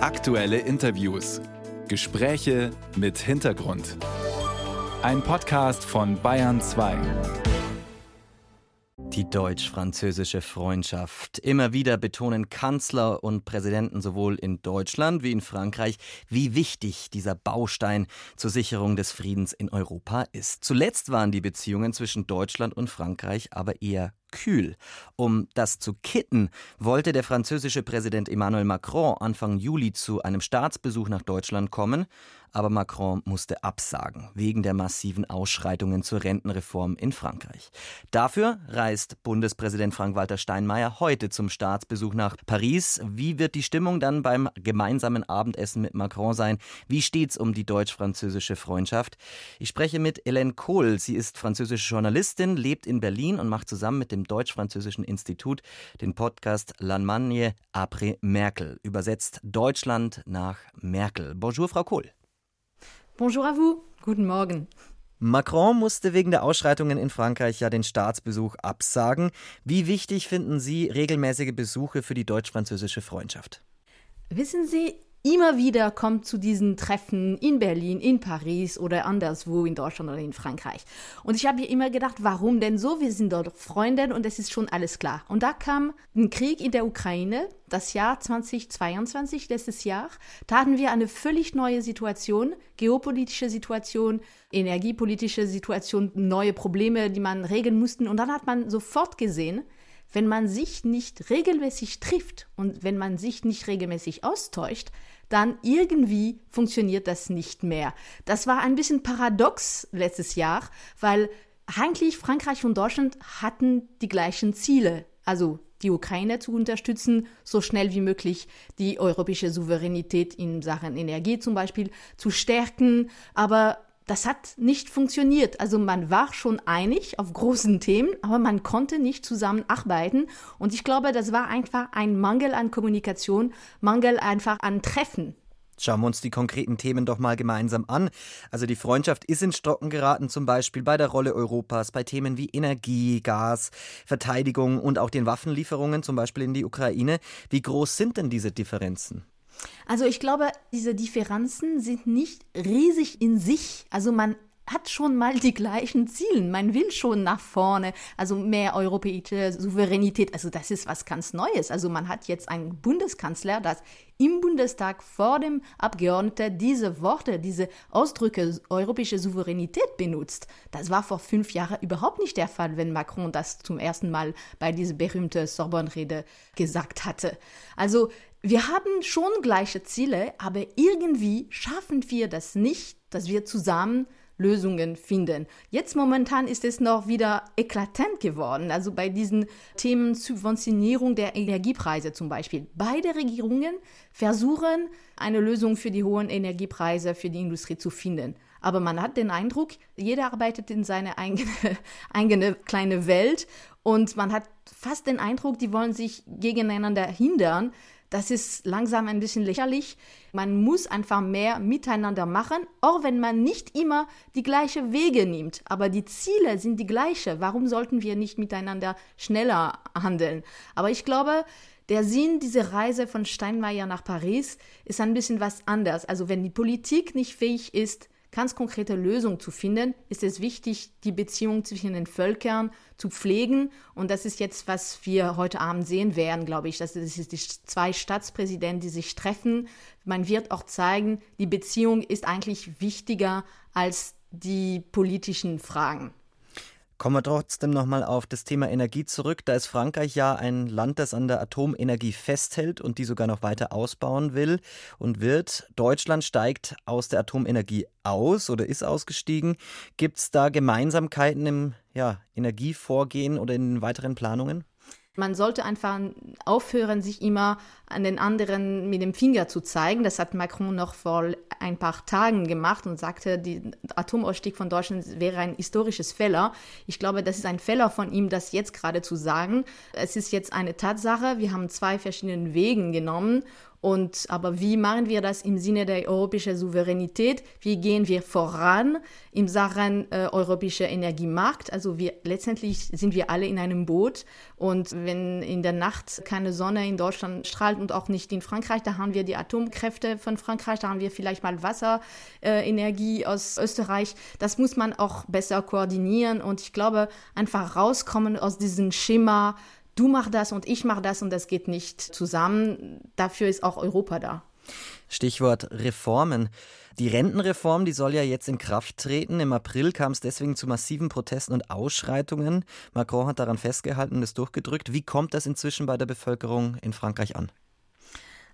Aktuelle Interviews. Gespräche mit Hintergrund. Ein Podcast von Bayern 2. Die deutsch-französische Freundschaft. Immer wieder betonen Kanzler und Präsidenten sowohl in Deutschland wie in Frankreich, wie wichtig dieser Baustein zur Sicherung des Friedens in Europa ist. Zuletzt waren die Beziehungen zwischen Deutschland und Frankreich aber eher kühl. Um das zu kitten, wollte der französische Präsident Emmanuel Macron Anfang Juli zu einem Staatsbesuch nach Deutschland kommen, aber Macron musste absagen, wegen der massiven Ausschreitungen zur Rentenreform in Frankreich. Dafür reist Bundespräsident Frank-Walter Steinmeier heute zum Staatsbesuch nach Paris. Wie wird die Stimmung dann beim gemeinsamen Abendessen mit Macron sein? Wie steht's um die deutsch-französische Freundschaft? Ich spreche mit Hélène Kohl. Sie ist französische Journalistin, lebt in Berlin und macht zusammen mit dem Deutsch-Französischen Institut den Podcast L'Allemagne après Merkel, übersetzt Deutschland nach Merkel. Bonjour, Frau Kohl. Bonjour à vous. Guten Morgen. Macron musste wegen der Ausschreitungen in Frankreich ja den Staatsbesuch absagen. Wie wichtig finden Sie regelmäßige Besuche für die deutsch-französische Freundschaft? Wissen Sie, immer wieder kommt zu diesen Treffen in Berlin, in Paris oder anderswo in Deutschland oder in Frankreich. Und ich habe mir immer gedacht, warum denn so? Wir sind dort Freunde und es ist schon alles klar. Und da kam ein Krieg in der Ukraine, das Jahr 2022, letztes Jahr. Da hatten wir eine völlig neue Situation, geopolitische Situation, energiepolitische Situation, neue Probleme, die man regeln musste. Und dann hat man sofort gesehen, wenn man sich nicht regelmäßig trifft und wenn man sich nicht regelmäßig austauscht, dann irgendwie funktioniert das nicht mehr. Das war ein bisschen paradox letztes Jahr, weil eigentlich Frankreich und Deutschland hatten die gleichen Ziele. Also die Ukraine zu unterstützen, so schnell wie möglich die europäische Souveränität in Sachen Energie zum Beispiel zu stärken. Aber das hat nicht funktioniert. Also man war schon einig auf großen Themen, aber man konnte nicht zusammenarbeiten. Und ich glaube, das war einfach ein Mangel an Kommunikation, Mangel einfach an Treffen. Schauen wir uns die konkreten Themen doch mal gemeinsam an. Also die Freundschaft ist in Stocken geraten, zum Beispiel bei der Rolle Europas, bei Themen wie Energie, Gas, Verteidigung und auch den Waffenlieferungen, zum Beispiel in die Ukraine. Wie groß sind denn diese Differenzen? Also ich glaube, diese Differenzen sind nicht riesig in sich. Also man hat schon mal die gleichen Ziele. Man will schon nach vorne, also mehr europäische Souveränität. Also das ist was ganz Neues. Also man hat jetzt einen Bundeskanzler, das im Bundestag vor dem Abgeordneten diese Worte, diese Ausdrücke europäische Souveränität benutzt. Das war vor fünf Jahren überhaupt nicht der Fall, wenn Macron das zum ersten Mal bei dieser berühmten Sorbonne-Rede gesagt hatte. Also wir haben schon gleiche Ziele, aber irgendwie schaffen wir das nicht, dass wir zusammen Lösungen finden. Jetzt momentan ist es noch wieder eklatant geworden. Also bei diesen Themen Subventionierung der Energiepreise zum Beispiel. Beide Regierungen versuchen, eine Lösung für die hohen Energiepreise für die Industrie zu finden. Aber man hat den Eindruck, jeder arbeitet in seine eigene, eigene kleine Welt und man hat fast den Eindruck, die wollen sich gegeneinander hindern. Das ist langsam ein bisschen lächerlich. Man muss einfach mehr miteinander machen, auch wenn man nicht immer die gleichen Wege nimmt. Aber die Ziele sind die gleichen. Warum sollten wir nicht miteinander schneller handeln? Aber ich glaube, der Sinn dieser Reise von Steinmeier nach Paris ist ein bisschen was anders. Also wenn die Politik nicht fähig ist, ganz konkrete Lösungen zu finden, ist es wichtig, die Beziehung zwischen den Völkern zu pflegen. Und das ist jetzt, was wir heute Abend sehen werden, glaube ich. Das ist die zwei Staatspräsidenten, die sich treffen. Man wird auch zeigen, die Beziehung ist eigentlich wichtiger als die politischen Fragen. Kommen wir trotzdem nochmal auf das Thema Energie zurück. Da ist Frankreich ja ein Land, das an der Atomenergie festhält und die sogar noch weiter ausbauen will und wird. Deutschland steigt aus der Atomenergie aus oder ist ausgestiegen. Gibt es da Gemeinsamkeiten im ja, Energievorgehen oder in weiteren Planungen? Man sollte einfach aufhören, sich immer an den anderen mit dem Finger zu zeigen. Das hat Macron noch vor ein paar Tagen gemacht und sagte, der Atomausstieg von Deutschland wäre ein historisches Fehler. Ich glaube, das ist ein Fehler von ihm, das jetzt gerade zu sagen. Es ist jetzt eine Tatsache. Wir haben zwei verschiedene Wege genommen Und aber wie machen wir das im Sinne der europäischen Souveränität? Wie gehen wir voran im Sachen äh, europäischer Energiemarkt? Also wir letztendlich sind wir alle in einem Boot und wenn in der Nacht keine Sonne in Deutschland strahlt und auch nicht in Frankreich, da haben wir die Atomkräfte von Frankreich, da haben wir vielleicht mal Wasserenergie äh, aus Österreich. Das muss man auch besser koordinieren und ich glaube einfach rauskommen aus diesem Schema du mach das und ich mach das und das geht nicht zusammen. Dafür ist auch Europa da. Stichwort Reformen. Die Rentenreform, die soll ja jetzt in Kraft treten. Im April kam es deswegen zu massiven Protesten und Ausschreitungen. Macron hat daran festgehalten und es durchgedrückt. Wie kommt das inzwischen bei der Bevölkerung in Frankreich an?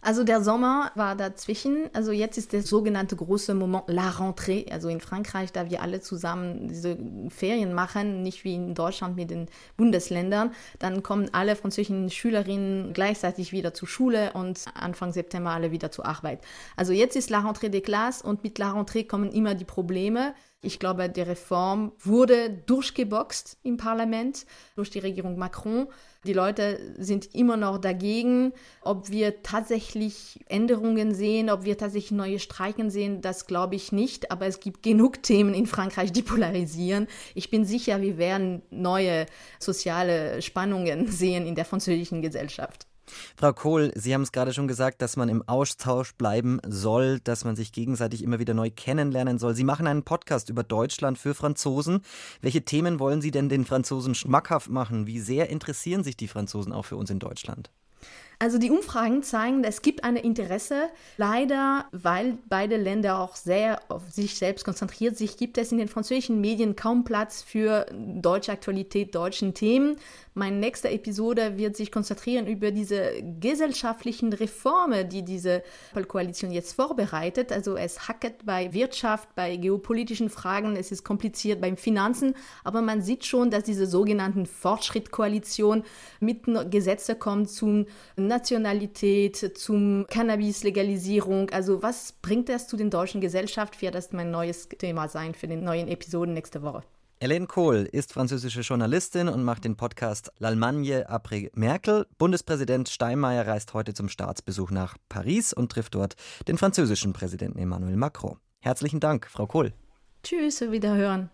Also der Sommer war dazwischen. Also jetzt ist der sogenannte große Moment La Rentrée, also in Frankreich, da wir alle zusammen diese Ferien machen, nicht wie in Deutschland mit den Bundesländern. Dann kommen alle französischen Schülerinnen gleichzeitig wieder zur Schule und Anfang September alle wieder zur Arbeit. Also jetzt ist La Rentrée des Classes und mit La Rentrée kommen immer die Probleme. Ich glaube, die Reform wurde durchgeboxt im Parlament durch die Regierung Macron. Die Leute sind immer noch dagegen. Ob wir tatsächlich Änderungen sehen, ob wir tatsächlich neue Streiken sehen, das glaube ich nicht. Aber es gibt genug Themen in Frankreich, die polarisieren. Ich bin sicher, wir werden neue soziale Spannungen sehen in der französischen Gesellschaft. Frau Kohl, Sie haben es gerade schon gesagt, dass man im Austausch bleiben soll, dass man sich gegenseitig immer wieder neu kennenlernen soll. Sie machen einen Podcast über Deutschland für Franzosen. Welche Themen wollen Sie denn den Franzosen schmackhaft machen? Wie sehr interessieren sich die Franzosen auch für uns in Deutschland? Also die Umfragen zeigen, es gibt ein Interesse. Leider, weil beide Länder auch sehr auf sich selbst konzentriert sind, gibt es in den französischen Medien kaum Platz für deutsche Aktualität, deutschen Themen. Meine nächste Episode wird sich konzentrieren über diese gesellschaftlichen Reformen, die diese Koalition jetzt vorbereitet. Also es hacket bei Wirtschaft, bei geopolitischen Fragen, es ist kompliziert beim Finanzen, aber man sieht schon, dass diese sogenannten Fortschrittkoalition mit Gesetze kommt zum Nationalität, zum Cannabis-Legalisierung. Also was bringt das zu den deutschen Gesellschaft? Wird das mein neues Thema sein für den neuen Episoden nächste Woche. Hélène Kohl ist französische Journalistin und macht den Podcast L'Allemagne après Merkel. Bundespräsident Steinmeier reist heute zum Staatsbesuch nach Paris und trifft dort den französischen Präsidenten Emmanuel Macron. Herzlichen Dank, Frau Kohl. Tschüss, wiederhören.